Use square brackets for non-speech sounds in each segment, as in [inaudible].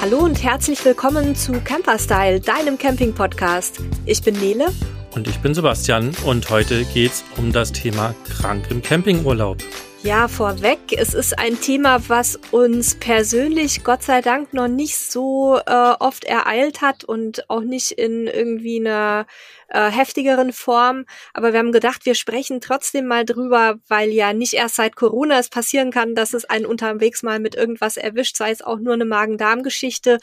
Hallo und herzlich willkommen zu Camperstyle, deinem Camping-Podcast. Ich bin Nele. Und ich bin Sebastian und heute geht's um das Thema krank im Campingurlaub. Ja, vorweg, es ist ein Thema, was uns persönlich Gott sei Dank noch nicht so äh, oft ereilt hat und auch nicht in irgendwie einer äh, heftigeren Form. Aber wir haben gedacht, wir sprechen trotzdem mal drüber, weil ja nicht erst seit Corona es passieren kann, dass es einen unterwegs mal mit irgendwas erwischt, sei es auch nur eine Magen-Darm-Geschichte.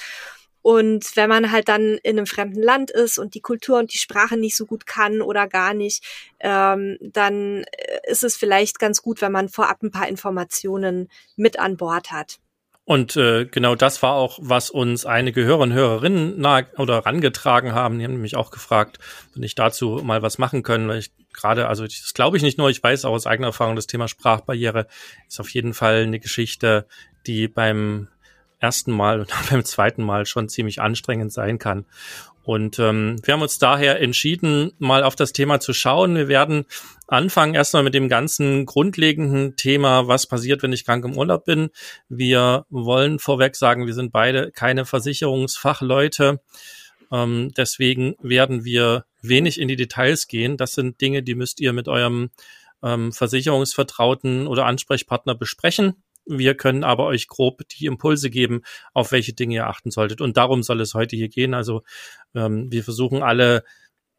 Und wenn man halt dann in einem fremden Land ist und die Kultur und die Sprache nicht so gut kann oder gar nicht, ähm, dann äh, ist es vielleicht ganz gut, wenn man vorab ein paar Informationen mit an Bord hat. Und äh, genau das war auch, was uns einige Hörer und Hörerinnen nahe oder rangetragen haben. Die haben nämlich auch gefragt, wenn ich dazu mal was machen können, weil ich gerade, also das glaube ich nicht nur, ich weiß auch aus eigener Erfahrung, das Thema Sprachbarriere ist auf jeden Fall eine Geschichte, die beim ersten Mal und [laughs] beim zweiten Mal schon ziemlich anstrengend sein kann. Und ähm, wir haben uns daher entschieden, mal auf das Thema zu schauen. Wir werden anfangen erstmal mit dem ganzen grundlegenden Thema, was passiert, wenn ich krank im Urlaub bin. Wir wollen vorweg sagen, wir sind beide keine Versicherungsfachleute. Ähm, deswegen werden wir wenig in die Details gehen. Das sind Dinge, die müsst ihr mit eurem ähm, Versicherungsvertrauten oder Ansprechpartner besprechen. Wir können aber euch grob die Impulse geben, auf welche Dinge ihr achten solltet. Und darum soll es heute hier gehen. Also ähm, wir versuchen alle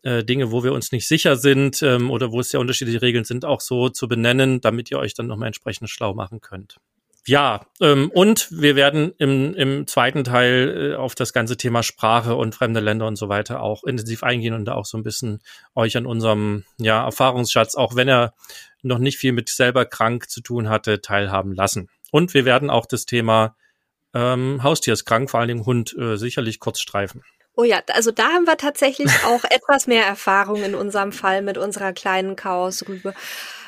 äh, Dinge, wo wir uns nicht sicher sind ähm, oder wo es sehr unterschiedliche Regeln sind, auch so zu benennen, damit ihr euch dann nochmal entsprechend schlau machen könnt. Ja, ähm, und wir werden im, im zweiten Teil äh, auf das ganze Thema Sprache und fremde Länder und so weiter auch intensiv eingehen und da auch so ein bisschen euch an unserem ja, Erfahrungsschatz, auch wenn er noch nicht viel mit selber krank zu tun hatte, teilhaben lassen. Und wir werden auch das Thema ähm, Haustierskrank, vor allen Dingen Hund, äh, sicherlich kurz streifen. Oh ja, also da haben wir tatsächlich [laughs] auch etwas mehr Erfahrung in unserem Fall mit unserer kleinen Chaosrübe.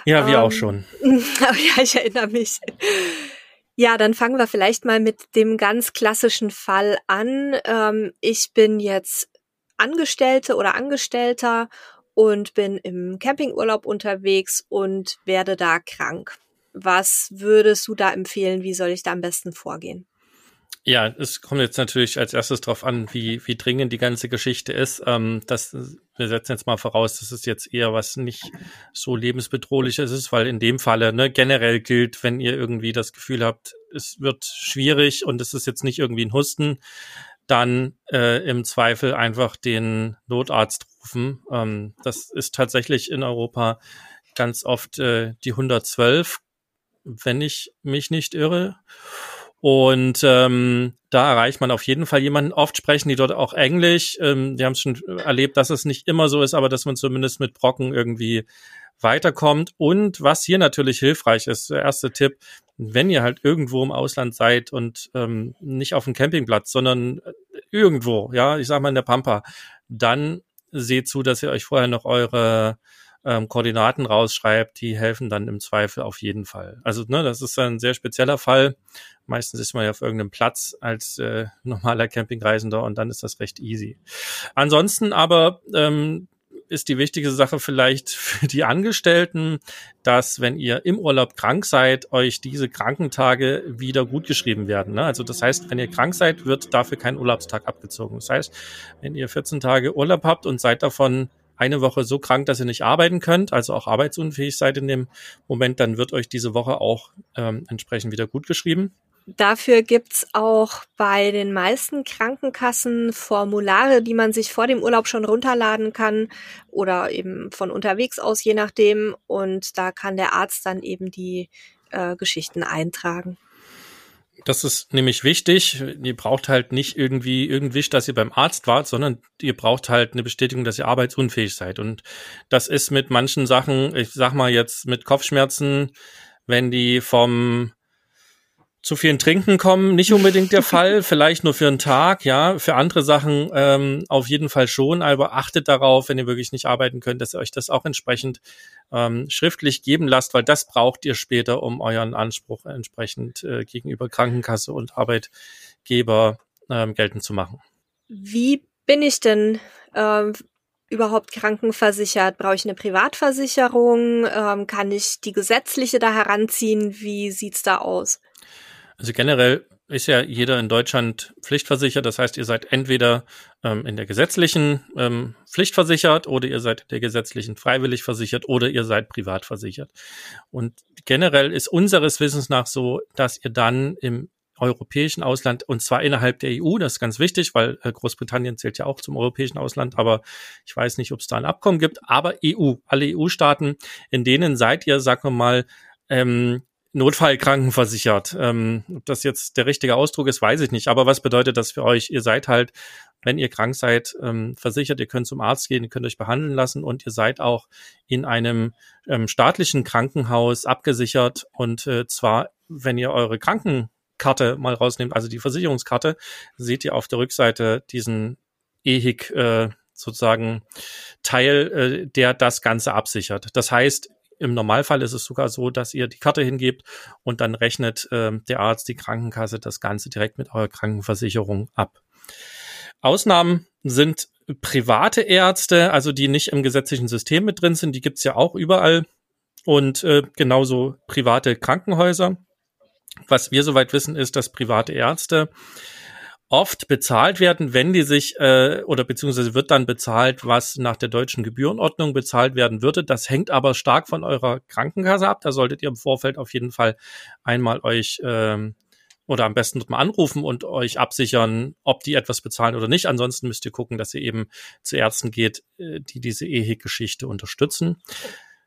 Ja, wir ähm, auch schon. [laughs] ja, ich erinnere mich. Ja, dann fangen wir vielleicht mal mit dem ganz klassischen Fall an. Ähm, ich bin jetzt Angestellte oder Angestellter und bin im Campingurlaub unterwegs und werde da krank. Was würdest du da empfehlen? Wie soll ich da am besten vorgehen? Ja, es kommt jetzt natürlich als erstes darauf an, wie, wie dringend die ganze Geschichte ist. Ähm, das, wir setzen jetzt mal voraus, dass es jetzt eher was nicht so lebensbedrohliches ist, weil in dem Falle ne, generell gilt, wenn ihr irgendwie das Gefühl habt, es wird schwierig und es ist jetzt nicht irgendwie ein Husten, dann äh, im Zweifel einfach den Notarzt rufen. Ähm, das ist tatsächlich in Europa ganz oft äh, die 112 wenn ich mich nicht irre. Und ähm, da erreicht man auf jeden Fall jemanden. Oft sprechen die dort auch Englisch. Ähm, die haben es schon erlebt, dass es nicht immer so ist, aber dass man zumindest mit Brocken irgendwie weiterkommt. Und was hier natürlich hilfreich ist, der erste Tipp, wenn ihr halt irgendwo im Ausland seid und ähm, nicht auf dem Campingplatz, sondern irgendwo, ja, ich sag mal in der Pampa, dann seht zu, dass ihr euch vorher noch eure ähm, Koordinaten rausschreibt, die helfen dann im Zweifel auf jeden Fall. Also ne, das ist ein sehr spezieller Fall. Meistens ist man ja auf irgendeinem Platz als äh, [laughs] normaler Campingreisender und dann ist das recht easy. Ansonsten aber ähm, ist die wichtige Sache vielleicht [laughs] für die Angestellten, dass wenn ihr im Urlaub krank seid, euch diese Krankentage wieder gutgeschrieben werden. Ne? Also das heißt, wenn ihr krank seid, wird dafür kein Urlaubstag abgezogen. Das heißt, wenn ihr 14 Tage Urlaub habt und seid davon eine Woche so krank, dass ihr nicht arbeiten könnt, also auch arbeitsunfähig seid in dem Moment, dann wird euch diese Woche auch ähm, entsprechend wieder gut geschrieben. Dafür gibt's auch bei den meisten Krankenkassen Formulare, die man sich vor dem Urlaub schon runterladen kann oder eben von unterwegs aus, je nachdem. Und da kann der Arzt dann eben die äh, Geschichten eintragen. Das ist nämlich wichtig. Ihr braucht halt nicht irgendwie irgendwie, dass ihr beim Arzt wart, sondern ihr braucht halt eine Bestätigung, dass ihr arbeitsunfähig seid. Und das ist mit manchen Sachen, ich sag mal jetzt mit Kopfschmerzen, wenn die vom zu vielen Trinken kommen, nicht unbedingt der [laughs] Fall, vielleicht nur für einen Tag, ja, für andere Sachen ähm, auf jeden Fall schon, aber achtet darauf, wenn ihr wirklich nicht arbeiten könnt, dass ihr euch das auch entsprechend ähm, schriftlich geben lasst, weil das braucht ihr später, um euren Anspruch entsprechend äh, gegenüber Krankenkasse und Arbeitgeber ähm, geltend zu machen. Wie bin ich denn ähm, überhaupt krankenversichert? Brauche ich eine Privatversicherung? Ähm, kann ich die gesetzliche da heranziehen? Wie sieht's da aus? Also generell ist ja jeder in Deutschland pflichtversichert. Das heißt, ihr seid entweder ähm, in der gesetzlichen ähm, Pflicht versichert oder ihr seid der gesetzlichen freiwillig versichert oder ihr seid privat versichert. Und generell ist unseres Wissens nach so, dass ihr dann im europäischen Ausland und zwar innerhalb der EU. Das ist ganz wichtig, weil äh, Großbritannien zählt ja auch zum europäischen Ausland, aber ich weiß nicht, ob es da ein Abkommen gibt. Aber EU, alle EU-Staaten, in denen seid ihr, sagen wir mal, ähm, Notfallkrankenversichert. Ähm, ob das jetzt der richtige Ausdruck ist, weiß ich nicht. Aber was bedeutet das für euch? Ihr seid halt, wenn ihr krank seid, ähm, versichert. Ihr könnt zum Arzt gehen, ihr könnt euch behandeln lassen und ihr seid auch in einem ähm, staatlichen Krankenhaus abgesichert. Und äh, zwar, wenn ihr eure Krankenkarte mal rausnehmt, also die Versicherungskarte, seht ihr auf der Rückseite diesen EHIC äh, sozusagen Teil, äh, der das Ganze absichert. Das heißt, im Normalfall ist es sogar so, dass ihr die Karte hingebt und dann rechnet äh, der Arzt, die Krankenkasse das Ganze direkt mit eurer Krankenversicherung ab. Ausnahmen sind private Ärzte, also die nicht im gesetzlichen System mit drin sind, die gibt's ja auch überall. Und äh, genauso private Krankenhäuser. Was wir soweit wissen, ist, dass private Ärzte oft bezahlt werden, wenn die sich äh, oder beziehungsweise wird dann bezahlt, was nach der deutschen Gebührenordnung bezahlt werden würde. Das hängt aber stark von eurer Krankenkasse ab. Da solltet ihr im Vorfeld auf jeden Fall einmal euch ähm, oder am besten mal anrufen und euch absichern, ob die etwas bezahlen oder nicht. Ansonsten müsst ihr gucken, dass ihr eben zu Ärzten geht, äh, die diese EHIC-Geschichte unterstützen.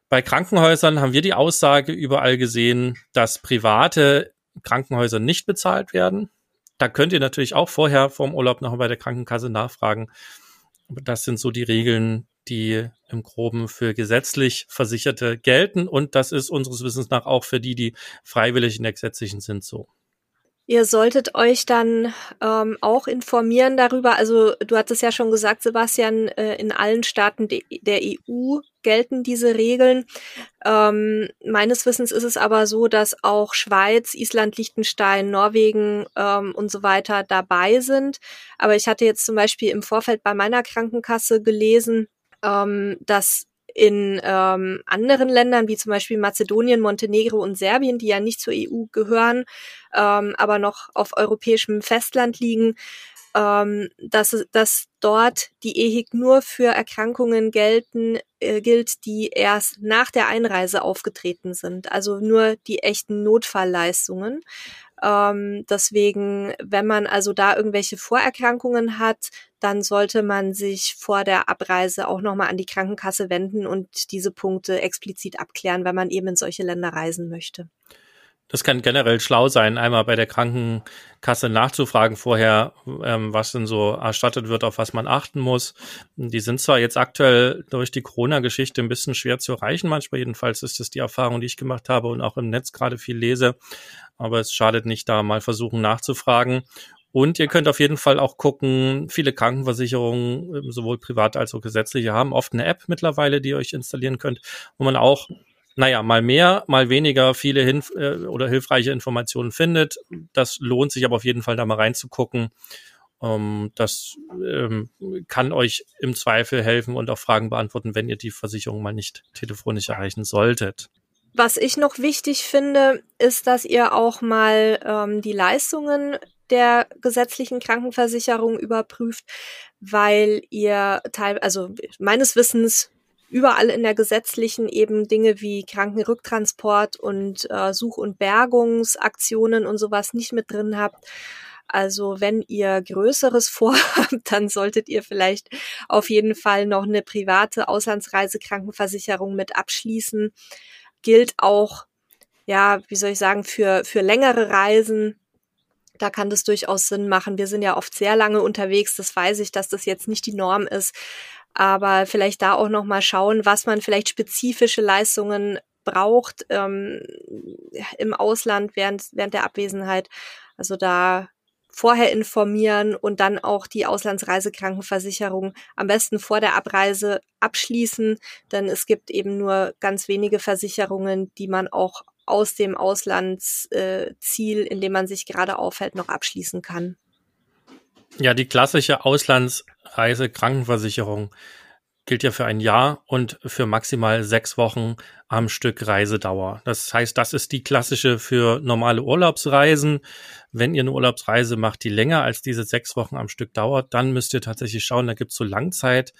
Bei Krankenhäusern haben wir die Aussage überall gesehen, dass private Krankenhäuser nicht bezahlt werden da könnt ihr natürlich auch vorher vorm Urlaub noch bei der Krankenkasse nachfragen. Das sind so die Regeln, die im Groben für gesetzlich Versicherte gelten. Und das ist unseres Wissens nach auch für die, die freiwillig in der gesetzlichen sind, so. Ihr solltet euch dann ähm, auch informieren darüber. Also du hattest ja schon gesagt, Sebastian, äh, in allen Staaten de der EU gelten diese Regeln. Ähm, meines Wissens ist es aber so, dass auch Schweiz, Island, Liechtenstein, Norwegen ähm, und so weiter dabei sind. Aber ich hatte jetzt zum Beispiel im Vorfeld bei meiner Krankenkasse gelesen, ähm, dass in ähm, anderen Ländern, wie zum Beispiel Mazedonien, Montenegro und Serbien, die ja nicht zur EU gehören, ähm, aber noch auf europäischem Festland liegen, ähm, dass, dass dort die EHIC nur für Erkrankungen gelten, äh, gilt, die erst nach der Einreise aufgetreten sind. Also nur die echten Notfallleistungen. Ähm, deswegen, wenn man also da irgendwelche Vorerkrankungen hat, dann sollte man sich vor der Abreise auch nochmal an die Krankenkasse wenden und diese Punkte explizit abklären, wenn man eben in solche Länder reisen möchte. Das kann generell schlau sein, einmal bei der Krankenkasse nachzufragen vorher, ähm, was denn so erstattet wird, auf was man achten muss. Die sind zwar jetzt aktuell durch die Corona-Geschichte ein bisschen schwer zu erreichen, manchmal jedenfalls ist das die Erfahrung, die ich gemacht habe und auch im Netz gerade viel lese. Aber es schadet nicht, da mal versuchen nachzufragen. Und ihr könnt auf jeden Fall auch gucken, viele Krankenversicherungen, ähm, sowohl privat als auch gesetzliche, haben oft eine App mittlerweile, die ihr euch installieren könnt, wo man auch, naja, mal mehr, mal weniger viele Hinf äh, oder hilfreiche Informationen findet. Das lohnt sich aber auf jeden Fall da mal reinzugucken. Ähm, das ähm, kann euch im Zweifel helfen und auch Fragen beantworten, wenn ihr die Versicherung mal nicht telefonisch erreichen solltet. Was ich noch wichtig finde, ist, dass ihr auch mal ähm, die Leistungen der gesetzlichen Krankenversicherung überprüft, weil ihr teil, also meines Wissens überall in der gesetzlichen eben Dinge wie Krankenrücktransport und äh, Such- und Bergungsaktionen und sowas nicht mit drin habt. Also wenn ihr Größeres [laughs] vorhabt, dann solltet ihr vielleicht auf jeden Fall noch eine private Auslandsreisekrankenversicherung mit abschließen. Gilt auch, ja, wie soll ich sagen, für, für längere Reisen da kann das durchaus Sinn machen. Wir sind ja oft sehr lange unterwegs, das weiß ich, dass das jetzt nicht die Norm ist. Aber vielleicht da auch noch mal schauen, was man vielleicht spezifische Leistungen braucht ähm, im Ausland während, während der Abwesenheit. Also da vorher informieren und dann auch die Auslandsreisekrankenversicherung am besten vor der Abreise abschließen, denn es gibt eben nur ganz wenige Versicherungen, die man auch aus dem Auslandsziel, in dem man sich gerade aufhält, noch abschließen kann. Ja, die klassische Auslandsreise Krankenversicherung. gilt ja für ein Jahr und für maximal sechs Wochen am Stück Reisedauer. Das heißt, das ist die klassische für normale Urlaubsreisen. Wenn ihr eine Urlaubsreise macht, die länger als diese sechs Wochen am Stück dauert, dann müsst ihr tatsächlich schauen, da gibt's so Langzeit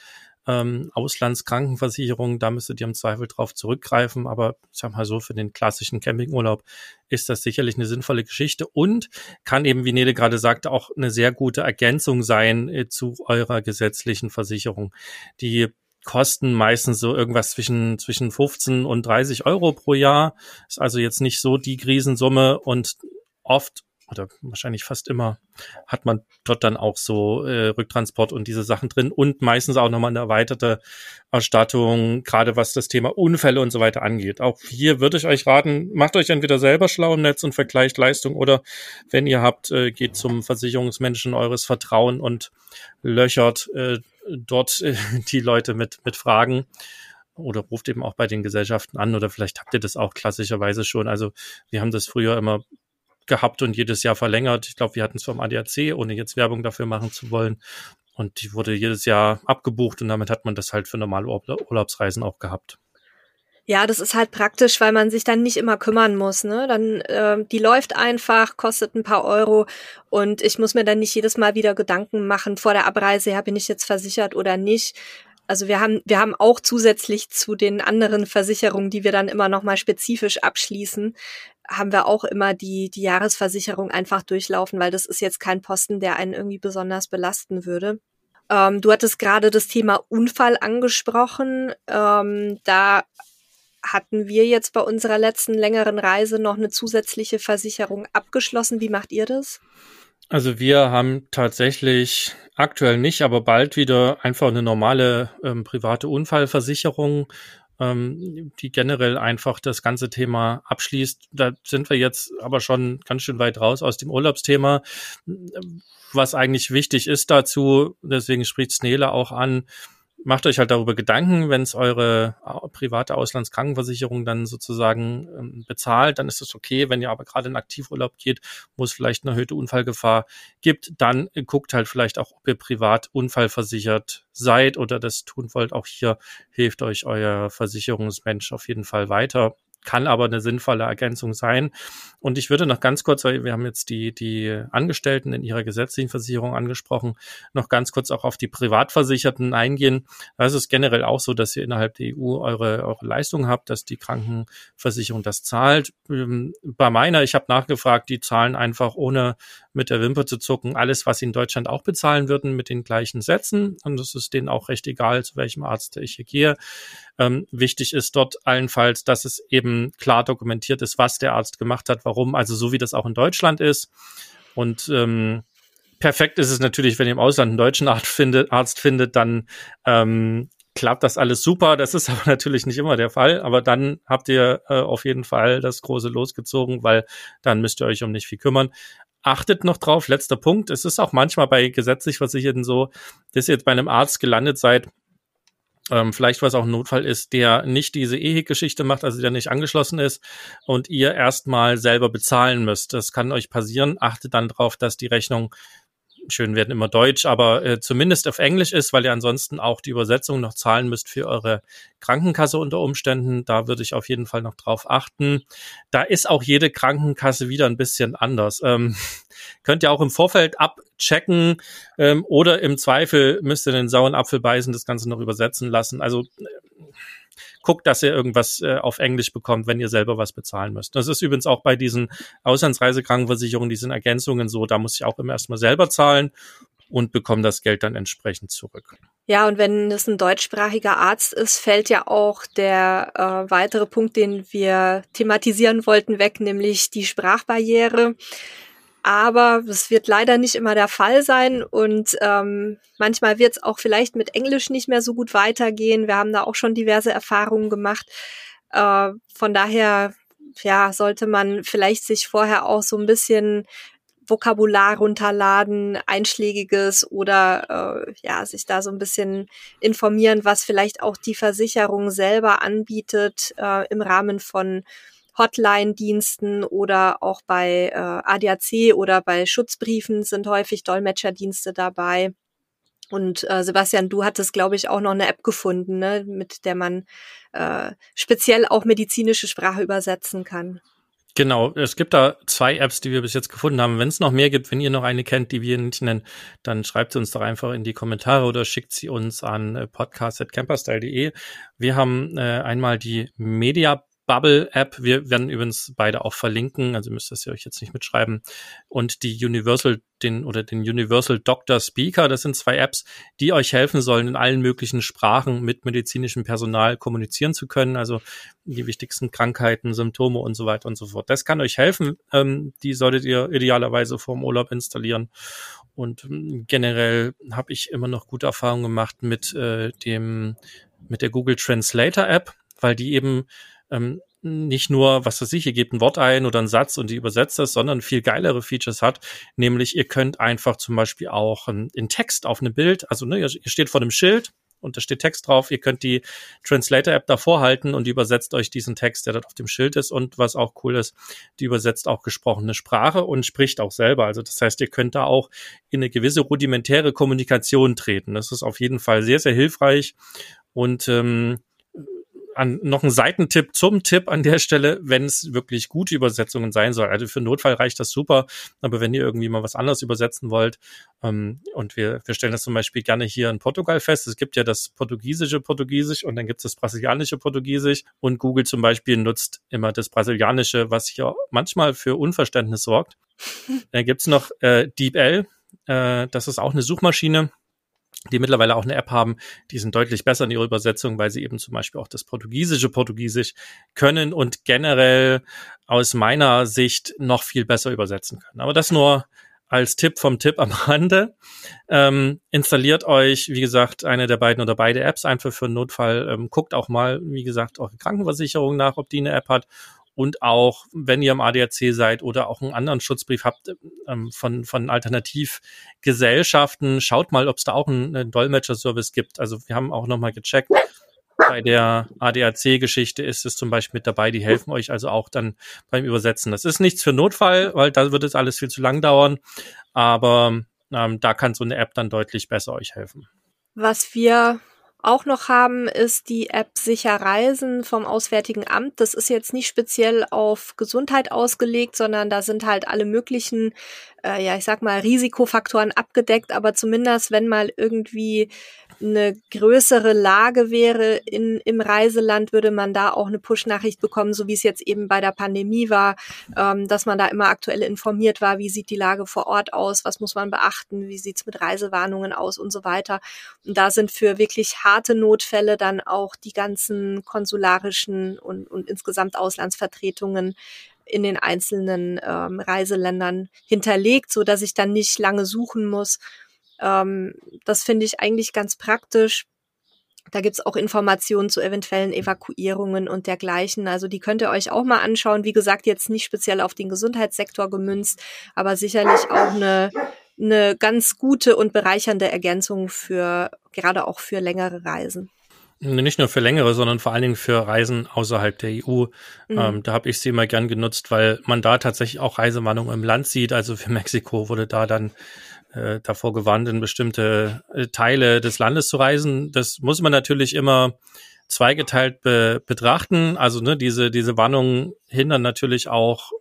ähm, Auslandskrankenversicherung, da müsstet ihr im Zweifel drauf zurückgreifen. Aber ich sag mal so, für den klassischen Campingurlaub ist das sicherlich eine sinnvolle Geschichte und kann eben, wie Nele gerade sagte, auch eine sehr gute Ergänzung sein äh, zu eurer gesetzlichen Versicherung. Die kosten meistens so irgendwas zwischen, zwischen 15 und 30 Euro pro Jahr. Ist also jetzt nicht so die Riesensumme und oft oder wahrscheinlich fast immer hat man dort dann auch so äh, Rücktransport und diese Sachen drin und meistens auch nochmal eine erweiterte Erstattung, gerade was das Thema Unfälle und so weiter angeht. Auch hier würde ich euch raten, macht euch entweder selber schlau im Netz und vergleicht Leistung oder wenn ihr habt, äh, geht zum Versicherungsmenschen eures Vertrauen und löchert äh, dort äh, [laughs] die Leute mit, mit Fragen oder ruft eben auch bei den Gesellschaften an oder vielleicht habt ihr das auch klassischerweise schon. Also wir haben das früher immer gehabt und jedes Jahr verlängert. Ich glaube, wir hatten es vom ADAC, ohne jetzt Werbung dafür machen zu wollen. Und die wurde jedes Jahr abgebucht und damit hat man das halt für normale Urlaubsreisen auch gehabt. Ja, das ist halt praktisch, weil man sich dann nicht immer kümmern muss. Ne? Dann äh, die läuft einfach, kostet ein paar Euro und ich muss mir dann nicht jedes Mal wieder Gedanken machen vor der Abreise, ja, bin ich jetzt versichert oder nicht. Also wir haben wir haben auch zusätzlich zu den anderen Versicherungen, die wir dann immer noch mal spezifisch abschließen, haben wir auch immer die, die Jahresversicherung einfach durchlaufen, weil das ist jetzt kein Posten, der einen irgendwie besonders belasten würde. Ähm, du hattest gerade das Thema Unfall angesprochen. Ähm, da hatten wir jetzt bei unserer letzten längeren Reise noch eine zusätzliche Versicherung abgeschlossen. Wie macht ihr das? Also wir haben tatsächlich aktuell nicht, aber bald wieder einfach eine normale ähm, private Unfallversicherung ähm, die generell einfach das ganze Thema abschließt. Da sind wir jetzt aber schon ganz schön weit raus aus dem Urlaubsthema. Was eigentlich wichtig ist dazu, deswegen spricht Snele auch an, macht euch halt darüber Gedanken, wenn es eure private Auslandskrankenversicherung dann sozusagen ähm, bezahlt, dann ist es okay. Wenn ihr aber gerade in Aktivurlaub geht, wo es vielleicht eine erhöhte Unfallgefahr gibt, dann guckt halt vielleicht auch, ob ihr privat unfallversichert seid oder das tun wollt. Auch hier hilft euch euer Versicherungsmensch auf jeden Fall weiter kann aber eine sinnvolle Ergänzung sein. Und ich würde noch ganz kurz, weil wir haben jetzt die, die Angestellten in ihrer gesetzlichen Versicherung angesprochen, noch ganz kurz auch auf die Privatversicherten eingehen. Da ist es generell auch so, dass ihr innerhalb der EU eure, eure Leistung habt, dass die Krankenversicherung das zahlt. Ähm, bei meiner, ich habe nachgefragt, die zahlen einfach ohne mit der Wimper zu zucken alles, was sie in Deutschland auch bezahlen würden, mit den gleichen Sätzen. Und es ist denen auch recht egal, zu welchem Arzt ich hier gehe. Ähm, wichtig ist dort allenfalls, dass es eben klar dokumentiert ist, was der Arzt gemacht hat, warum, also so wie das auch in Deutschland ist. Und ähm, perfekt ist es natürlich, wenn ihr im Ausland einen deutschen Arzt findet, Arzt findet dann ähm, klappt das alles super. Das ist [laughs] aber natürlich nicht immer der Fall. Aber dann habt ihr äh, auf jeden Fall das große losgezogen, weil dann müsst ihr euch um nicht viel kümmern achtet noch drauf, letzter Punkt. Es ist auch manchmal bei gesetzlich Versicherten so, dass ihr jetzt bei einem Arzt gelandet seid, ähm, vielleicht was auch ein Notfall ist, der nicht diese EHIC-Geschichte macht, also der nicht angeschlossen ist und ihr erstmal selber bezahlen müsst. Das kann euch passieren. Achtet dann drauf, dass die Rechnung schön werden immer Deutsch, aber äh, zumindest auf Englisch ist, weil ihr ansonsten auch die Übersetzung noch zahlen müsst für eure Krankenkasse unter Umständen. Da würde ich auf jeden Fall noch drauf achten. Da ist auch jede Krankenkasse wieder ein bisschen anders. Ähm, [laughs] könnt ihr auch im Vorfeld abchecken ähm, oder im Zweifel müsst ihr den sauren Apfel beißen, das Ganze noch übersetzen lassen. Also äh, guckt, dass ihr irgendwas äh, auf Englisch bekommt, wenn ihr selber was bezahlen müsst. Das ist übrigens auch bei diesen Auslandsreisekrankenversicherungen, diesen Ergänzungen so, da muss ich auch immer erstmal selber zahlen und bekomme das Geld dann entsprechend zurück. Ja, und wenn es ein deutschsprachiger Arzt ist, fällt ja auch der äh, weitere Punkt, den wir thematisieren wollten, weg, nämlich die Sprachbarriere. Aber es wird leider nicht immer der Fall sein und ähm, manchmal wird es auch vielleicht mit Englisch nicht mehr so gut weitergehen. Wir haben da auch schon diverse Erfahrungen gemacht. Äh, von daher, ja, sollte man vielleicht sich vorher auch so ein bisschen Vokabular runterladen, einschlägiges oder äh, ja, sich da so ein bisschen informieren, was vielleicht auch die Versicherung selber anbietet äh, im Rahmen von Hotline-Diensten oder auch bei äh, ADAC oder bei Schutzbriefen sind häufig Dolmetscherdienste dabei. Und äh, Sebastian, du hattest, glaube ich, auch noch eine App gefunden, ne, mit der man äh, speziell auch medizinische Sprache übersetzen kann. Genau, es gibt da zwei Apps, die wir bis jetzt gefunden haben. Wenn es noch mehr gibt, wenn ihr noch eine kennt, die wir nicht nennen, dann schreibt sie uns doch einfach in die Kommentare oder schickt sie uns an äh, podcast.camperstyle.de. Wir haben äh, einmal die Media Bubble App. Wir werden übrigens beide auch verlinken, also müsst das ihr euch jetzt nicht mitschreiben. Und die Universal, den oder den Universal Doctor Speaker, das sind zwei Apps, die euch helfen sollen, in allen möglichen Sprachen mit medizinischem Personal kommunizieren zu können. Also die wichtigsten Krankheiten, Symptome und so weiter und so fort. Das kann euch helfen. Ähm, die solltet ihr idealerweise vorm Urlaub installieren. Und ähm, generell habe ich immer noch gute Erfahrungen gemacht mit äh, dem mit der Google Translator App, weil die eben ähm, nicht nur, was weiß ich, ihr gebt ein Wort ein oder einen Satz und die übersetzt das, sondern viel geilere Features hat. Nämlich, ihr könnt einfach zum Beispiel auch in, in Text auf einem Bild, also ne, ihr, ihr steht vor einem Schild und da steht Text drauf. Ihr könnt die Translator-App davor halten und die übersetzt euch diesen Text, der dort auf dem Schild ist. Und was auch cool ist, die übersetzt auch gesprochene Sprache und spricht auch selber. Also das heißt, ihr könnt da auch in eine gewisse rudimentäre Kommunikation treten. Das ist auf jeden Fall sehr, sehr hilfreich. Und ähm, an, noch ein Seitentipp zum Tipp an der Stelle, wenn es wirklich gute Übersetzungen sein soll. Also für Notfall reicht das super, aber wenn ihr irgendwie mal was anderes übersetzen wollt, ähm, und wir, wir stellen das zum Beispiel gerne hier in Portugal fest, es gibt ja das portugiesische Portugiesisch und dann gibt es das brasilianische Portugiesisch und Google zum Beispiel nutzt immer das brasilianische, was hier manchmal für Unverständnis sorgt. [laughs] Dann gibt's noch äh, DeepL, äh, das ist auch eine Suchmaschine, die mittlerweile auch eine App haben, die sind deutlich besser in ihrer Übersetzung, weil sie eben zum Beispiel auch das portugiesische Portugiesisch können und generell aus meiner Sicht noch viel besser übersetzen können. Aber das nur als Tipp vom Tipp am [laughs] Rande. Ähm, installiert euch, wie gesagt, eine der beiden oder beide Apps einfach für einen Notfall. Ähm, guckt auch mal, wie gesagt, eure Krankenversicherung nach, ob die eine App hat und auch, wenn ihr im ADAC seid oder auch einen anderen Schutzbrief habt ähm, von, von Alternativgesellschaften, schaut mal, ob es da auch einen, einen Dolmetscher-Service gibt. Also wir haben auch nochmal gecheckt. Bei der ADAC-Geschichte ist es zum Beispiel mit dabei, die helfen euch also auch dann beim Übersetzen. Das ist nichts für Notfall, weil da wird es alles viel zu lang dauern, aber ähm, da kann so eine App dann deutlich besser euch helfen. Was wir auch noch haben, ist die App Sicher Reisen vom Auswärtigen Amt. Das ist jetzt nicht speziell auf Gesundheit ausgelegt, sondern da sind halt alle möglichen, äh, ja, ich sag mal, Risikofaktoren abgedeckt, aber zumindest, wenn mal irgendwie eine größere Lage wäre in, im Reiseland, würde man da auch eine Push-Nachricht bekommen, so wie es jetzt eben bei der Pandemie war, ähm, dass man da immer aktuell informiert war, wie sieht die Lage vor Ort aus, was muss man beachten, wie sieht's mit Reisewarnungen aus und so weiter. Und da sind für wirklich harte Notfälle dann auch die ganzen konsularischen und, und insgesamt Auslandsvertretungen in den einzelnen ähm, Reiseländern hinterlegt, so dass ich dann nicht lange suchen muss ähm, das finde ich eigentlich ganz praktisch. Da gibt's auch Informationen zu eventuellen Evakuierungen und dergleichen. Also die könnt ihr euch auch mal anschauen. Wie gesagt, jetzt nicht speziell auf den Gesundheitssektor gemünzt, aber sicherlich auch eine, eine ganz gute und bereichernde Ergänzung für gerade auch für längere Reisen. Nicht nur für längere, sondern vor allen Dingen für Reisen außerhalb der EU. Mhm. Ähm, da habe ich sie immer gern genutzt, weil man da tatsächlich auch Reisewarnungen im Land sieht. Also für Mexiko wurde da dann äh, davor gewarnt, in bestimmte äh, Teile des Landes zu reisen. Das muss man natürlich immer zweigeteilt be betrachten. Also ne, diese, diese Warnungen hindern natürlich auch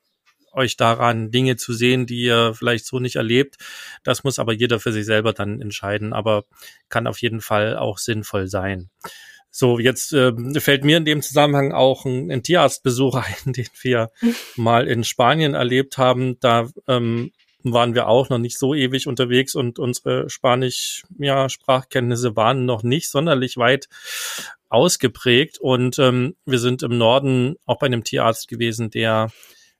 euch daran, Dinge zu sehen, die ihr vielleicht so nicht erlebt. Das muss aber jeder für sich selber dann entscheiden, aber kann auf jeden Fall auch sinnvoll sein. So, jetzt äh, fällt mir in dem Zusammenhang auch ein, ein Tierarztbesuch [laughs] ein, den wir [laughs] mal in Spanien erlebt haben. Da ähm, waren wir auch noch nicht so ewig unterwegs und unsere Spanisch, ja, waren noch nicht sonderlich weit ausgeprägt. Und ähm, wir sind im Norden auch bei einem Tierarzt gewesen, der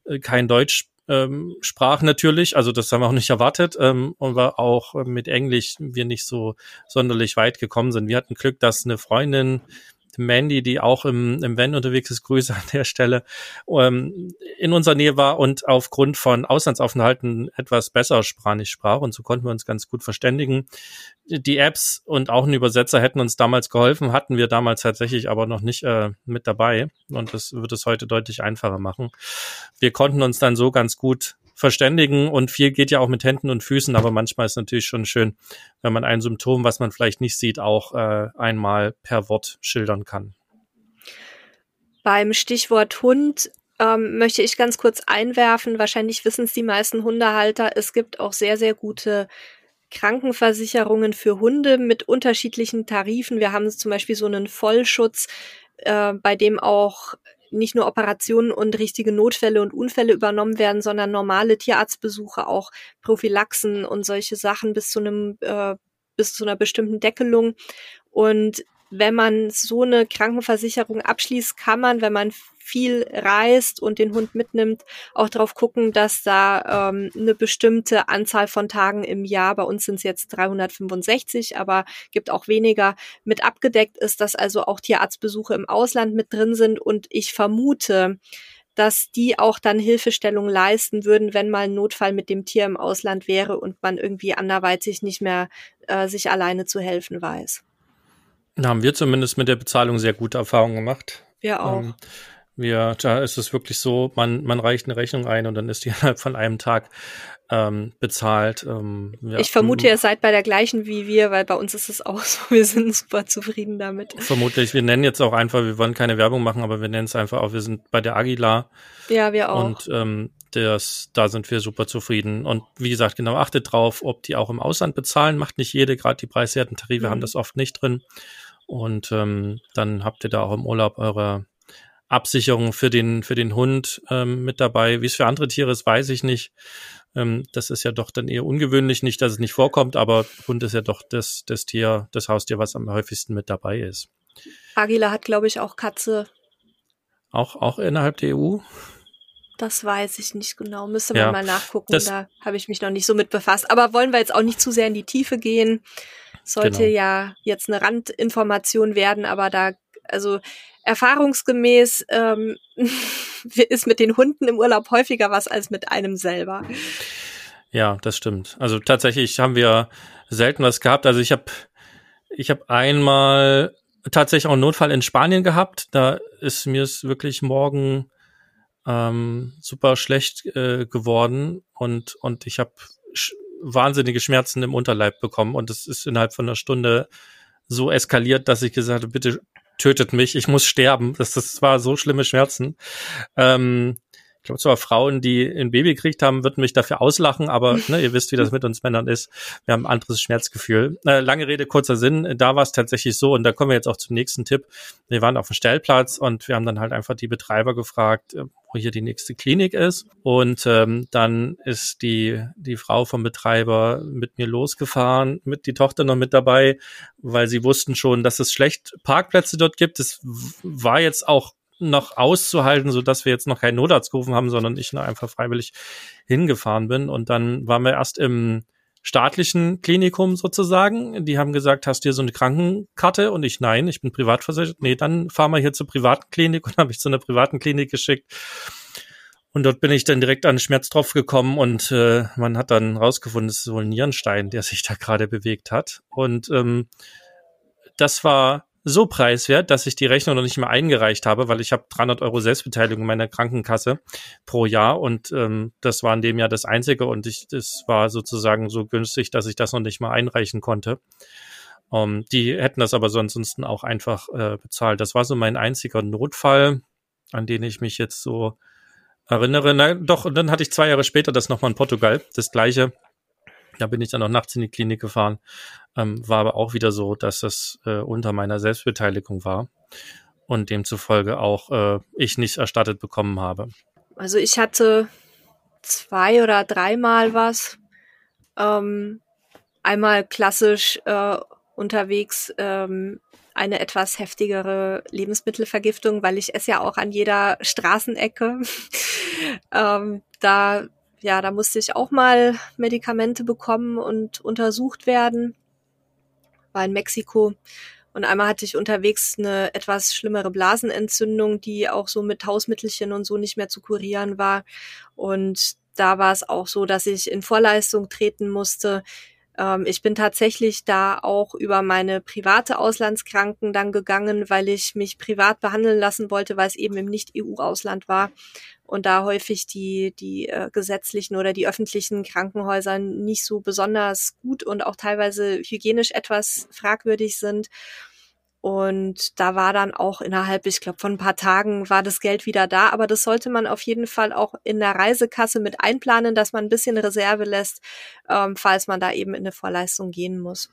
äh, kein Deutsch ähm, sprach natürlich, also das haben wir auch nicht erwartet, ähm, und war auch mit Englisch wir nicht so sonderlich weit gekommen sind. Wir hatten Glück, dass eine Freundin Mandy, die auch im, im Van unterwegs ist, Grüße an der Stelle, ähm, in unserer Nähe war und aufgrund von Auslandsaufenthalten etwas besser Spanisch sprach und so konnten wir uns ganz gut verständigen. Die Apps und auch ein Übersetzer hätten uns damals geholfen, hatten wir damals tatsächlich aber noch nicht äh, mit dabei und das wird es heute deutlich einfacher machen. Wir konnten uns dann so ganz gut verständigen und viel geht ja auch mit Händen und Füßen, aber manchmal ist natürlich schon schön, wenn man ein Symptom, was man vielleicht nicht sieht, auch äh, einmal per Wort schildern kann. Beim Stichwort Hund ähm, möchte ich ganz kurz einwerfen. Wahrscheinlich wissen es die meisten Hundehalter. Es gibt auch sehr, sehr gute Krankenversicherungen für Hunde mit unterschiedlichen Tarifen. Wir haben zum Beispiel so einen Vollschutz, äh, bei dem auch nicht nur Operationen und richtige Notfälle und Unfälle übernommen werden, sondern normale Tierarztbesuche, auch Prophylaxen und solche Sachen bis zu einem äh, bis zu einer bestimmten Deckelung. Und wenn man so eine Krankenversicherung abschließt, kann man, wenn man viel reist und den Hund mitnimmt, auch darauf gucken, dass da ähm, eine bestimmte Anzahl von Tagen im Jahr, bei uns sind es jetzt 365, aber gibt auch weniger, mit abgedeckt ist, dass also auch Tierarztbesuche im Ausland mit drin sind und ich vermute, dass die auch dann Hilfestellung leisten würden, wenn mal ein Notfall mit dem Tier im Ausland wäre und man irgendwie anderweitig nicht mehr äh, sich alleine zu helfen weiß. Da haben wir zumindest mit der Bezahlung sehr gute Erfahrungen gemacht. Wir auch. Ähm, wir, da ist es wirklich so, man, man reicht eine Rechnung ein und dann ist die [laughs] innerhalb von einem Tag ähm, bezahlt. Ähm, ja. Ich vermute, ihr seid bei der gleichen wie wir, weil bei uns ist es auch [laughs] so, wir sind super zufrieden damit. Vermutlich, wir nennen jetzt auch einfach, wir wollen keine Werbung machen, aber wir nennen es einfach auch, wir sind bei der Aguilar. Ja, wir auch. Und ähm, das, da sind wir super zufrieden. Und wie gesagt, genau, achtet drauf, ob die auch im Ausland bezahlen. Macht nicht jede, gerade die preiswerten Tarife mhm. haben das oft nicht drin. Und ähm, dann habt ihr da auch im Urlaub eure Absicherung für den, für den Hund ähm, mit dabei. Wie es für andere Tiere ist, weiß ich nicht. Ähm, das ist ja doch dann eher ungewöhnlich, nicht, dass es nicht vorkommt, aber Hund ist ja doch das, das Tier, das Haustier, was am häufigsten mit dabei ist. Agila hat, glaube ich, auch Katze. Auch, auch innerhalb der EU? Das weiß ich nicht genau. Müsste man ja, mal nachgucken. Da habe ich mich noch nicht so mit befasst. Aber wollen wir jetzt auch nicht zu sehr in die Tiefe gehen. Sollte genau. ja jetzt eine Randinformation werden, aber da, also erfahrungsgemäß ähm, [laughs] ist mit den Hunden im Urlaub häufiger was als mit einem selber. Ja, das stimmt. Also tatsächlich haben wir selten was gehabt. Also ich habe ich habe einmal tatsächlich auch einen Notfall in Spanien gehabt. Da ist mir es wirklich morgen ähm, super schlecht äh, geworden und und ich habe wahnsinnige Schmerzen im Unterleib bekommen und es ist innerhalb von einer Stunde so eskaliert, dass ich gesagt habe, bitte tötet mich, ich muss sterben. Das, das war so schlimme Schmerzen. Ähm, ich glaube zwar Frauen, die ein Baby gekriegt haben, würden mich dafür auslachen, aber [laughs] ne, ihr wisst, wie das mit uns Männern ist. Wir haben ein anderes Schmerzgefühl. Äh, lange Rede, kurzer Sinn. Da war es tatsächlich so, und da kommen wir jetzt auch zum nächsten Tipp. Wir waren auf dem Stellplatz und wir haben dann halt einfach die Betreiber gefragt, äh, wo hier die nächste Klinik ist. Und ähm, dann ist die, die Frau vom Betreiber mit mir losgefahren, mit die Tochter noch mit dabei, weil sie wussten schon, dass es schlecht Parkplätze dort gibt. Es war jetzt auch noch auszuhalten, so dass wir jetzt noch keinen Notarzt gerufen haben, sondern ich einfach freiwillig hingefahren bin. Und dann waren wir erst im staatlichen Klinikum sozusagen. Die haben gesagt, hast du hier so eine Krankenkarte? Und ich, nein, ich bin privatversichert. Nee, dann fahren wir hier zur privaten Klinik [laughs] und habe ich zu einer privaten Klinik geschickt. Und dort bin ich dann direkt an Schmerztropf gekommen und äh, man hat dann rausgefunden, es ist wohl ein Nierenstein, der sich da gerade bewegt hat. Und ähm, das war so preiswert, dass ich die Rechnung noch nicht mehr eingereicht habe, weil ich habe 300 Euro Selbstbeteiligung in meiner Krankenkasse pro Jahr und ähm, das war in dem Jahr das einzige und ich, das war sozusagen so günstig, dass ich das noch nicht mal einreichen konnte. Um, ähm, die hätten das aber so ansonsten auch einfach äh, bezahlt. Das war so mein einziger Notfall, an den ich mich jetzt so erinnere. Na, doch, und dann hatte ich zwei Jahre später das nochmal in Portugal, das gleiche. Da bin ich dann noch nachts in die Klinik gefahren. Ähm, war aber auch wieder so, dass das äh, unter meiner Selbstbeteiligung war und demzufolge auch äh, ich nicht erstattet bekommen habe. Also ich hatte zwei oder dreimal was. Ähm, einmal klassisch äh, unterwegs ähm, eine etwas heftigere Lebensmittelvergiftung, weil ich esse ja auch an jeder Straßenecke. [laughs] ähm, da ja, da musste ich auch mal Medikamente bekommen und untersucht werden. War in Mexiko. Und einmal hatte ich unterwegs eine etwas schlimmere Blasenentzündung, die auch so mit Hausmittelchen und so nicht mehr zu kurieren war. Und da war es auch so, dass ich in Vorleistung treten musste. Ähm, ich bin tatsächlich da auch über meine private Auslandskranken dann gegangen, weil ich mich privat behandeln lassen wollte, weil es eben im Nicht-EU-Ausland war und da häufig die, die äh, gesetzlichen oder die öffentlichen Krankenhäuser nicht so besonders gut und auch teilweise hygienisch etwas fragwürdig sind. Und da war dann auch innerhalb, ich glaube, von ein paar Tagen war das Geld wieder da. Aber das sollte man auf jeden Fall auch in der Reisekasse mit einplanen, dass man ein bisschen Reserve lässt, ähm, falls man da eben in eine Vorleistung gehen muss.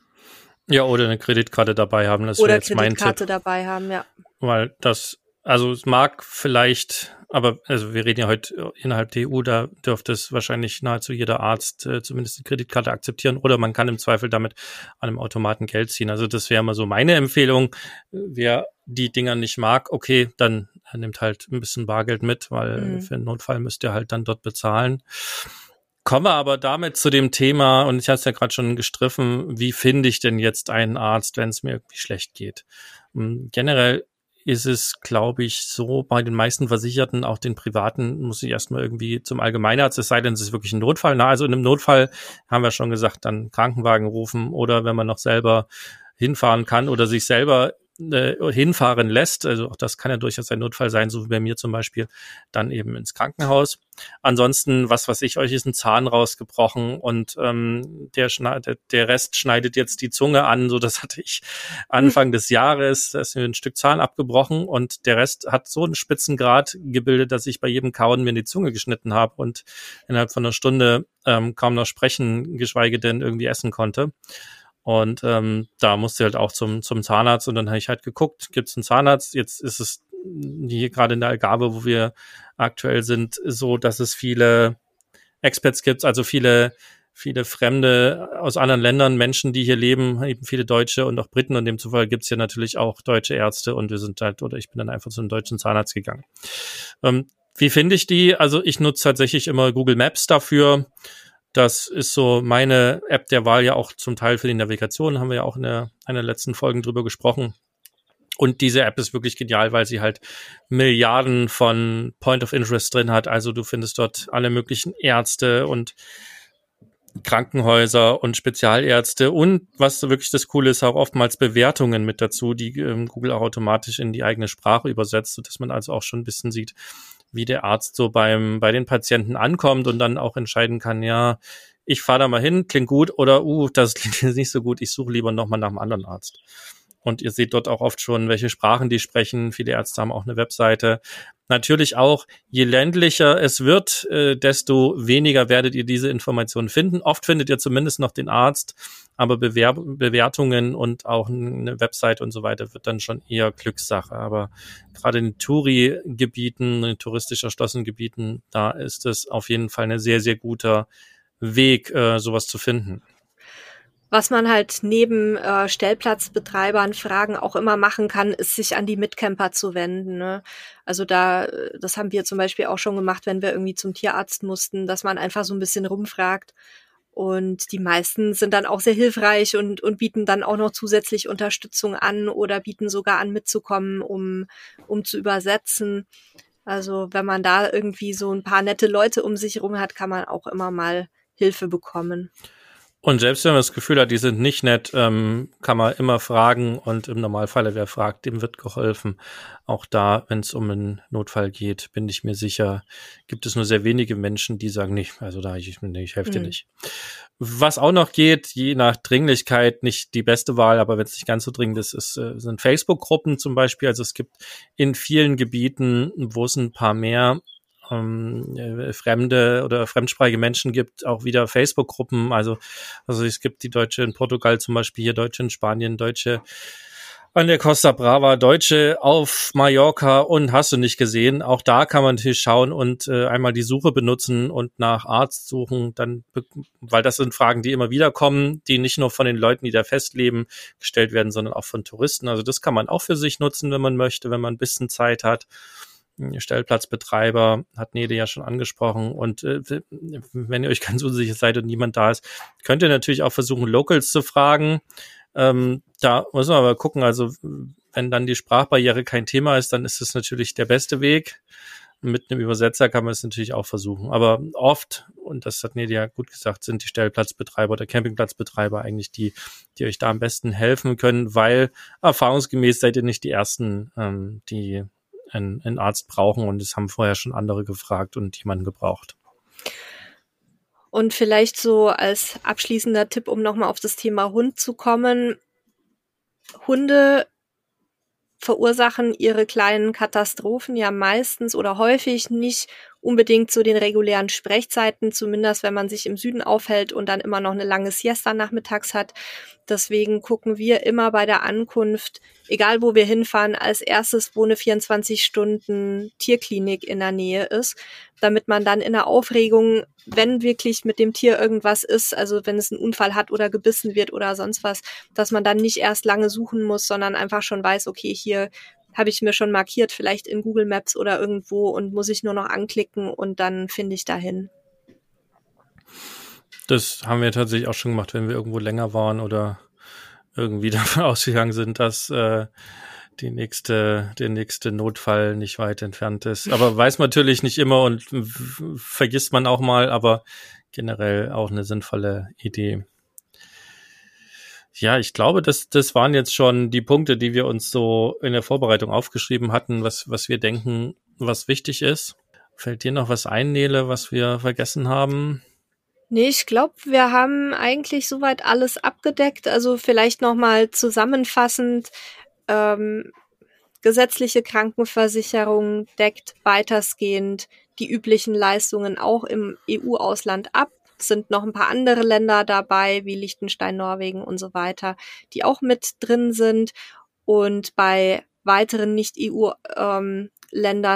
Ja, oder eine Kreditkarte dabei haben. Das oder jetzt mein Kreditkarte dabei haben, ja. Weil das, also es mag vielleicht aber also wir reden ja heute innerhalb der EU, da dürfte es wahrscheinlich nahezu jeder Arzt äh, zumindest eine Kreditkarte akzeptieren oder man kann im Zweifel damit an einem Automaten Geld ziehen. Also das wäre mal so meine Empfehlung. Wer die Dinger nicht mag, okay, dann nimmt halt ein bisschen Bargeld mit, weil mhm. für einen Notfall müsst ihr halt dann dort bezahlen. Kommen wir aber damit zu dem Thema, und ich hatte es ja gerade schon gestriffen, wie finde ich denn jetzt einen Arzt, wenn es mir irgendwie schlecht geht? Hm, generell ist es, glaube ich, so bei den meisten Versicherten, auch den privaten, muss ich erstmal irgendwie zum Allgemeinarzt, es sei denn, es ist wirklich ein Notfall. Na, also in einem Notfall haben wir schon gesagt, dann Krankenwagen rufen oder wenn man noch selber hinfahren kann oder sich selber äh, hinfahren lässt, also auch das kann ja durchaus ein Notfall sein, so wie bei mir zum Beispiel, dann eben ins Krankenhaus. Ansonsten, was weiß ich, euch ist ein Zahn rausgebrochen und ähm, der, der, der Rest schneidet jetzt die Zunge an, so das [laughs] hatte ich Anfang des Jahres, da ist mir ein Stück Zahn abgebrochen und der Rest hat so einen Spitzengrad gebildet, dass ich bei jedem Kauen mir in die Zunge geschnitten habe und innerhalb von einer Stunde ähm, kaum noch sprechen, geschweige denn irgendwie essen konnte. Und ähm, da musste halt auch zum, zum Zahnarzt und dann habe ich halt geguckt, gibt es einen Zahnarzt? Jetzt ist es hier gerade in der Algarve, wo wir aktuell sind, so, dass es viele Experts gibt, also viele, viele Fremde aus anderen Ländern, Menschen, die hier leben, eben viele Deutsche und auch Briten und demzufolge gibt es hier natürlich auch deutsche Ärzte und wir sind halt, oder ich bin dann einfach zu einem deutschen Zahnarzt gegangen. Ähm, wie finde ich die? Also ich nutze tatsächlich immer Google Maps dafür. Das ist so meine App der Wahl ja auch zum Teil für die Navigation, haben wir ja auch in der, einer letzten Folgen drüber gesprochen. Und diese App ist wirklich genial, weil sie halt Milliarden von Point of Interest drin hat. Also du findest dort alle möglichen Ärzte und Krankenhäuser und Spezialärzte und was wirklich das Coole ist, auch oftmals Bewertungen mit dazu, die ähm, Google auch automatisch in die eigene Sprache übersetzt, sodass man also auch schon ein bisschen sieht, wie der Arzt so beim, bei den Patienten ankommt und dann auch entscheiden kann, ja, ich fahre da mal hin, klingt gut oder, uh, das [laughs] klingt jetzt nicht so gut, ich suche lieber nochmal nach einem anderen Arzt. Und ihr seht dort auch oft schon, welche Sprachen die sprechen. Viele Ärzte haben auch eine Webseite. Natürlich auch, je ländlicher es wird, äh, desto weniger werdet ihr diese Informationen finden. Oft findet ihr zumindest noch den Arzt, aber Bewer Bewertungen und auch eine Website und so weiter wird dann schon eher Glückssache. Aber gerade in Touri-Gebieten, in touristisch erschlossenen Gebieten, da ist es auf jeden Fall ein sehr, sehr guter Weg, äh, sowas zu finden. Was man halt neben äh, Stellplatzbetreibern Fragen auch immer machen kann, ist sich an die Mitcamper zu wenden. Ne? Also da, das haben wir zum Beispiel auch schon gemacht, wenn wir irgendwie zum Tierarzt mussten, dass man einfach so ein bisschen rumfragt. Und die meisten sind dann auch sehr hilfreich und, und bieten dann auch noch zusätzlich Unterstützung an oder bieten sogar an, mitzukommen, um, um zu übersetzen. Also wenn man da irgendwie so ein paar nette Leute um sich herum hat, kann man auch immer mal Hilfe bekommen. Und selbst wenn man das Gefühl hat, die sind nicht nett, ähm, kann man immer fragen und im Normalfall, wer fragt, dem wird geholfen. Auch da, wenn es um einen Notfall geht, bin ich mir sicher, gibt es nur sehr wenige Menschen, die sagen, nee, also da ich, nee, ich helfe dir mhm. nicht. Was auch noch geht, je nach Dringlichkeit, nicht die beste Wahl, aber wenn es nicht ganz so dringend ist, ist äh, sind Facebook-Gruppen zum Beispiel. Also es gibt in vielen Gebieten, wo es ein paar mehr ähm, äh, fremde oder fremdsprachige Menschen gibt, auch wieder Facebook-Gruppen. Also, also es gibt die Deutsche in Portugal zum Beispiel, hier Deutsche in Spanien, Deutsche an der Costa Brava, Deutsche auf Mallorca und hast du nicht gesehen. Auch da kann man natürlich schauen und äh, einmal die Suche benutzen und nach Arzt suchen, dann, weil das sind Fragen, die immer wieder kommen, die nicht nur von den Leuten, die da festleben, gestellt werden, sondern auch von Touristen. Also das kann man auch für sich nutzen, wenn man möchte, wenn man ein bisschen Zeit hat. Stellplatzbetreiber, hat Nede ja schon angesprochen. Und äh, wenn ihr euch [laughs] ganz unsicher seid und niemand da ist, könnt ihr natürlich auch versuchen, Locals zu fragen. Ähm, da muss man aber gucken, also wenn dann die Sprachbarriere kein Thema ist, dann ist es natürlich der beste Weg. mit einem Übersetzer kann man es natürlich auch versuchen. Aber oft, und das hat Nedia gut gesagt, sind die Stellplatzbetreiber oder Campingplatzbetreiber eigentlich die, die euch da am besten helfen können, weil erfahrungsgemäß seid ihr nicht die Ersten, ähm, die einen, einen Arzt brauchen und es haben vorher schon andere gefragt und jemanden gebraucht. Und vielleicht so als abschließender Tipp, um nochmal auf das Thema Hund zu kommen. Hunde verursachen ihre kleinen Katastrophen ja meistens oder häufig nicht unbedingt zu den regulären Sprechzeiten, zumindest wenn man sich im Süden aufhält und dann immer noch eine lange Siesta nachmittags hat. Deswegen gucken wir immer bei der Ankunft, egal wo wir hinfahren, als erstes, wo eine 24 Stunden Tierklinik in der Nähe ist, damit man dann in der Aufregung, wenn wirklich mit dem Tier irgendwas ist, also wenn es einen Unfall hat oder gebissen wird oder sonst was, dass man dann nicht erst lange suchen muss, sondern einfach schon weiß, okay, hier habe ich mir schon markiert, vielleicht in Google Maps oder irgendwo und muss ich nur noch anklicken und dann finde ich dahin. Das haben wir tatsächlich auch schon gemacht, wenn wir irgendwo länger waren oder irgendwie [laughs] davon ausgegangen sind, dass äh, die nächste, der nächste Notfall nicht weit entfernt ist. Aber [laughs] weiß man natürlich nicht immer und vergisst man auch mal, aber generell auch eine sinnvolle Idee. Ja, ich glaube, das, das waren jetzt schon die Punkte, die wir uns so in der Vorbereitung aufgeschrieben hatten, was, was wir denken, was wichtig ist. Fällt dir noch was ein, Nele, was wir vergessen haben? Nee, ich glaube, wir haben eigentlich soweit alles abgedeckt. Also vielleicht nochmal zusammenfassend. Ähm, gesetzliche Krankenversicherung deckt weitestgehend die üblichen Leistungen auch im EU-Ausland ab sind noch ein paar andere Länder dabei, wie Liechtenstein, Norwegen und so weiter, die auch mit drin sind. Und bei weiteren Nicht-EU-Ländern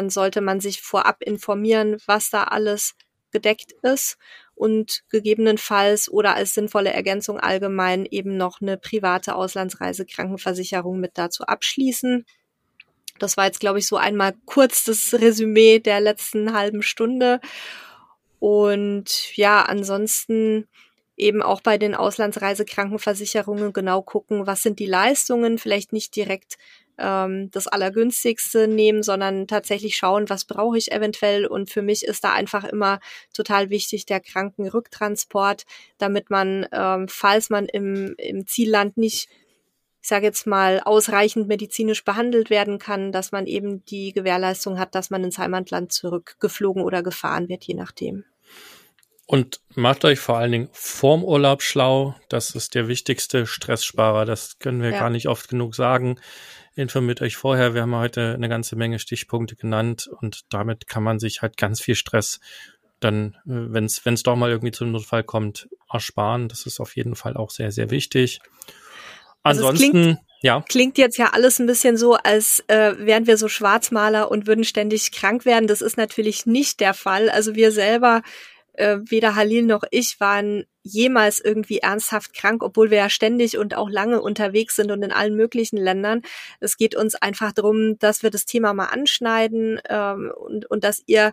ähm, sollte man sich vorab informieren, was da alles gedeckt ist und gegebenenfalls oder als sinnvolle Ergänzung allgemein eben noch eine private Auslandsreisekrankenversicherung mit dazu abschließen. Das war jetzt, glaube ich, so einmal kurz das Resümee der letzten halben Stunde. Und ja, ansonsten eben auch bei den Auslandsreisekrankenversicherungen genau gucken, was sind die Leistungen, vielleicht nicht direkt ähm, das Allergünstigste nehmen, sondern tatsächlich schauen, was brauche ich eventuell. Und für mich ist da einfach immer total wichtig der Krankenrücktransport, damit man, ähm, falls man im, im Zielland nicht ich sage jetzt mal, ausreichend medizinisch behandelt werden kann, dass man eben die Gewährleistung hat, dass man ins Heimatland zurückgeflogen oder gefahren wird, je nachdem. Und macht euch vor allen Dingen vorm Urlaub schlau. Das ist der wichtigste Stresssparer. Das können wir ja. gar nicht oft genug sagen. Informiert euch vorher. Wir haben heute eine ganze Menge Stichpunkte genannt und damit kann man sich halt ganz viel Stress dann, äh, wenn es wenn es doch mal irgendwie zum Notfall kommt, ersparen. Das ist auf jeden Fall auch sehr, sehr wichtig. Also Ansonsten, klingt, ja. Klingt jetzt ja alles ein bisschen so, als äh, wären wir so Schwarzmaler und würden ständig krank werden. Das ist natürlich nicht der Fall. Also wir selber äh, weder Halil noch ich waren jemals irgendwie ernsthaft krank, obwohl wir ja ständig und auch lange unterwegs sind und in allen möglichen Ländern. Es geht uns einfach darum, dass wir das Thema mal anschneiden ähm, und, und dass ihr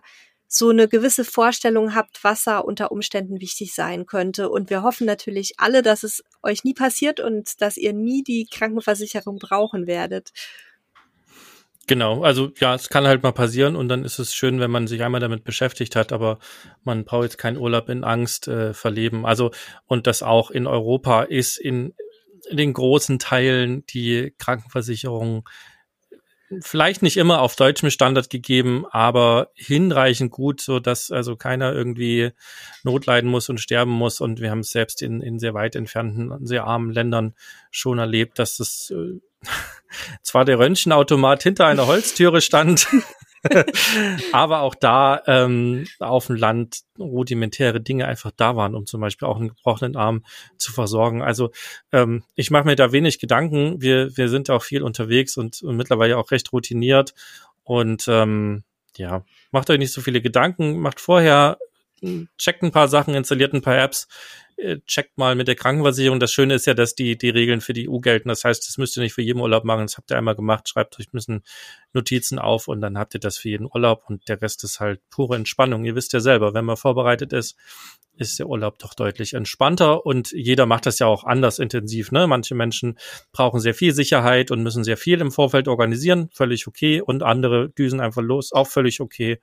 so eine gewisse Vorstellung habt, was da unter Umständen wichtig sein könnte. Und wir hoffen natürlich alle, dass es euch nie passiert und dass ihr nie die Krankenversicherung brauchen werdet. Genau, also ja, es kann halt mal passieren und dann ist es schön, wenn man sich einmal damit beschäftigt hat, aber man braucht jetzt keinen Urlaub in Angst äh, verleben. Also und das auch in Europa ist in, in den großen Teilen die Krankenversicherung vielleicht nicht immer auf deutschem Standard gegeben, aber hinreichend gut, so dass also keiner irgendwie notleiden muss und sterben muss. Und wir haben es selbst in, in sehr weit entfernten, sehr armen Ländern schon erlebt, dass das äh, [laughs] zwar der Röntgenautomat hinter einer Holztüre stand, [laughs] aber auch da ähm, auf dem Land rudimentäre Dinge einfach da waren, um zum Beispiel auch einen gebrochenen Arm zu versorgen. Also ähm, ich mache mir da wenig Gedanken. Wir, wir sind auch viel unterwegs und, und mittlerweile auch recht routiniert. Und ähm, ja, macht euch nicht so viele Gedanken, macht vorher checkt ein paar Sachen, installiert ein paar Apps, äh, checkt mal mit der Krankenversicherung. Das Schöne ist ja, dass die, die Regeln für die EU gelten. Das heißt, das müsst ihr nicht für jeden Urlaub machen. Das habt ihr einmal gemacht. Schreibt euch ein bisschen Notizen auf und dann habt ihr das für jeden Urlaub und der Rest ist halt pure Entspannung. Ihr wisst ja selber, wenn man vorbereitet ist, ist der Urlaub doch deutlich entspannter und jeder macht das ja auch anders intensiv. Ne? Manche Menschen brauchen sehr viel Sicherheit und müssen sehr viel im Vorfeld organisieren, völlig okay. Und andere düsen einfach los, auch völlig okay.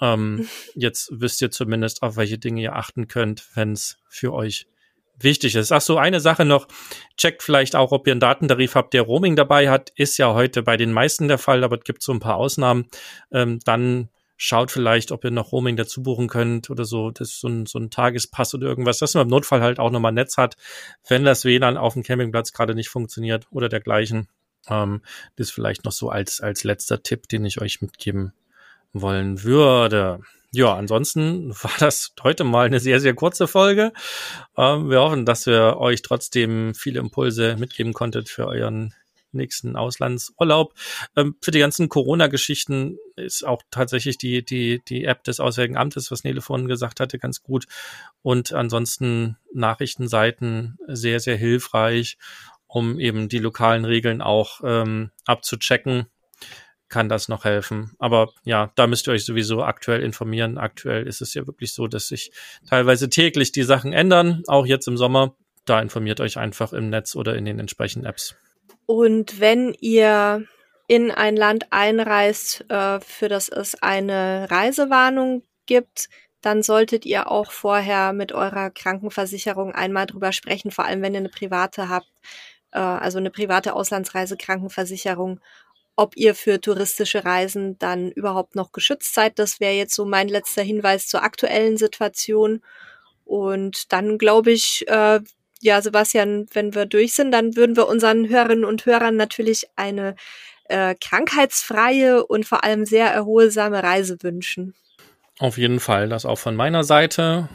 Ähm, [laughs] jetzt wisst ihr zumindest, auf welche Dinge ihr achten könnt, wenn es für euch wichtig ist. Ach so, eine Sache noch. Checkt vielleicht auch, ob ihr einen Datentarif habt, der Roaming dabei hat. Ist ja heute bei den meisten der Fall, aber es gibt so ein paar Ausnahmen. Ähm, dann schaut vielleicht, ob ihr noch Roaming dazu buchen könnt oder so. Das ist so ein, so ein Tagespass oder irgendwas, dass man im Notfall halt auch nochmal Netz hat, wenn das WLAN auf dem Campingplatz gerade nicht funktioniert oder dergleichen. Ähm, das ist vielleicht noch so als, als letzter Tipp, den ich euch mitgeben wollen würde. Ja, ansonsten [laughs] war das heute mal eine sehr, sehr kurze Folge. Ähm, wir hoffen, dass wir euch trotzdem viele Impulse mitgeben konntet für euren nächsten Auslandsurlaub. Ähm, für die ganzen Corona-Geschichten ist auch tatsächlich die, die, die App des Auswärtigen Amtes, was Nele vorhin gesagt hatte, ganz gut. Und ansonsten Nachrichtenseiten sehr, sehr hilfreich, um eben die lokalen Regeln auch ähm, abzuchecken kann das noch helfen. Aber ja, da müsst ihr euch sowieso aktuell informieren. Aktuell ist es ja wirklich so, dass sich teilweise täglich die Sachen ändern, auch jetzt im Sommer. Da informiert euch einfach im Netz oder in den entsprechenden Apps. Und wenn ihr in ein Land einreist, äh, für das es eine Reisewarnung gibt, dann solltet ihr auch vorher mit eurer Krankenversicherung einmal drüber sprechen, vor allem wenn ihr eine private habt, äh, also eine private Auslandsreisekrankenversicherung, ob ihr für touristische Reisen dann überhaupt noch geschützt seid. Das wäre jetzt so mein letzter Hinweis zur aktuellen Situation. Und dann glaube ich, äh, ja, Sebastian, wenn wir durch sind, dann würden wir unseren Hörerinnen und Hörern natürlich eine äh, krankheitsfreie und vor allem sehr erholsame Reise wünschen. Auf jeden Fall, das auch von meiner Seite.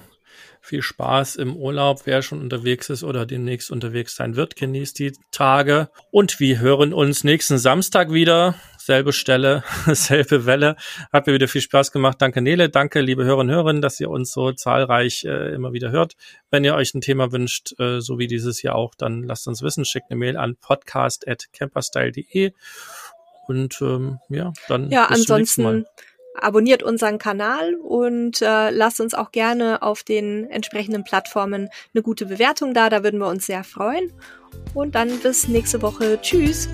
Viel Spaß im Urlaub, wer schon unterwegs ist oder demnächst unterwegs sein wird, genießt die Tage. Und wir hören uns nächsten Samstag wieder. Selbe Stelle, [laughs] selbe Welle. Hat mir wieder viel Spaß gemacht. Danke Nele, danke liebe Hörerinnen und Hörer, dass ihr uns so zahlreich äh, immer wieder hört. Wenn ihr euch ein Thema wünscht, äh, so wie dieses Jahr auch, dann lasst uns wissen. Schickt eine Mail an podcast.camperstyle.de. Und ähm, ja, dann ja, ansonsten Mal abonniert unseren Kanal und äh, lasst uns auch gerne auf den entsprechenden Plattformen eine gute Bewertung da. Da würden wir uns sehr freuen. Und dann bis nächste Woche. Tschüss.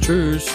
Tschüss.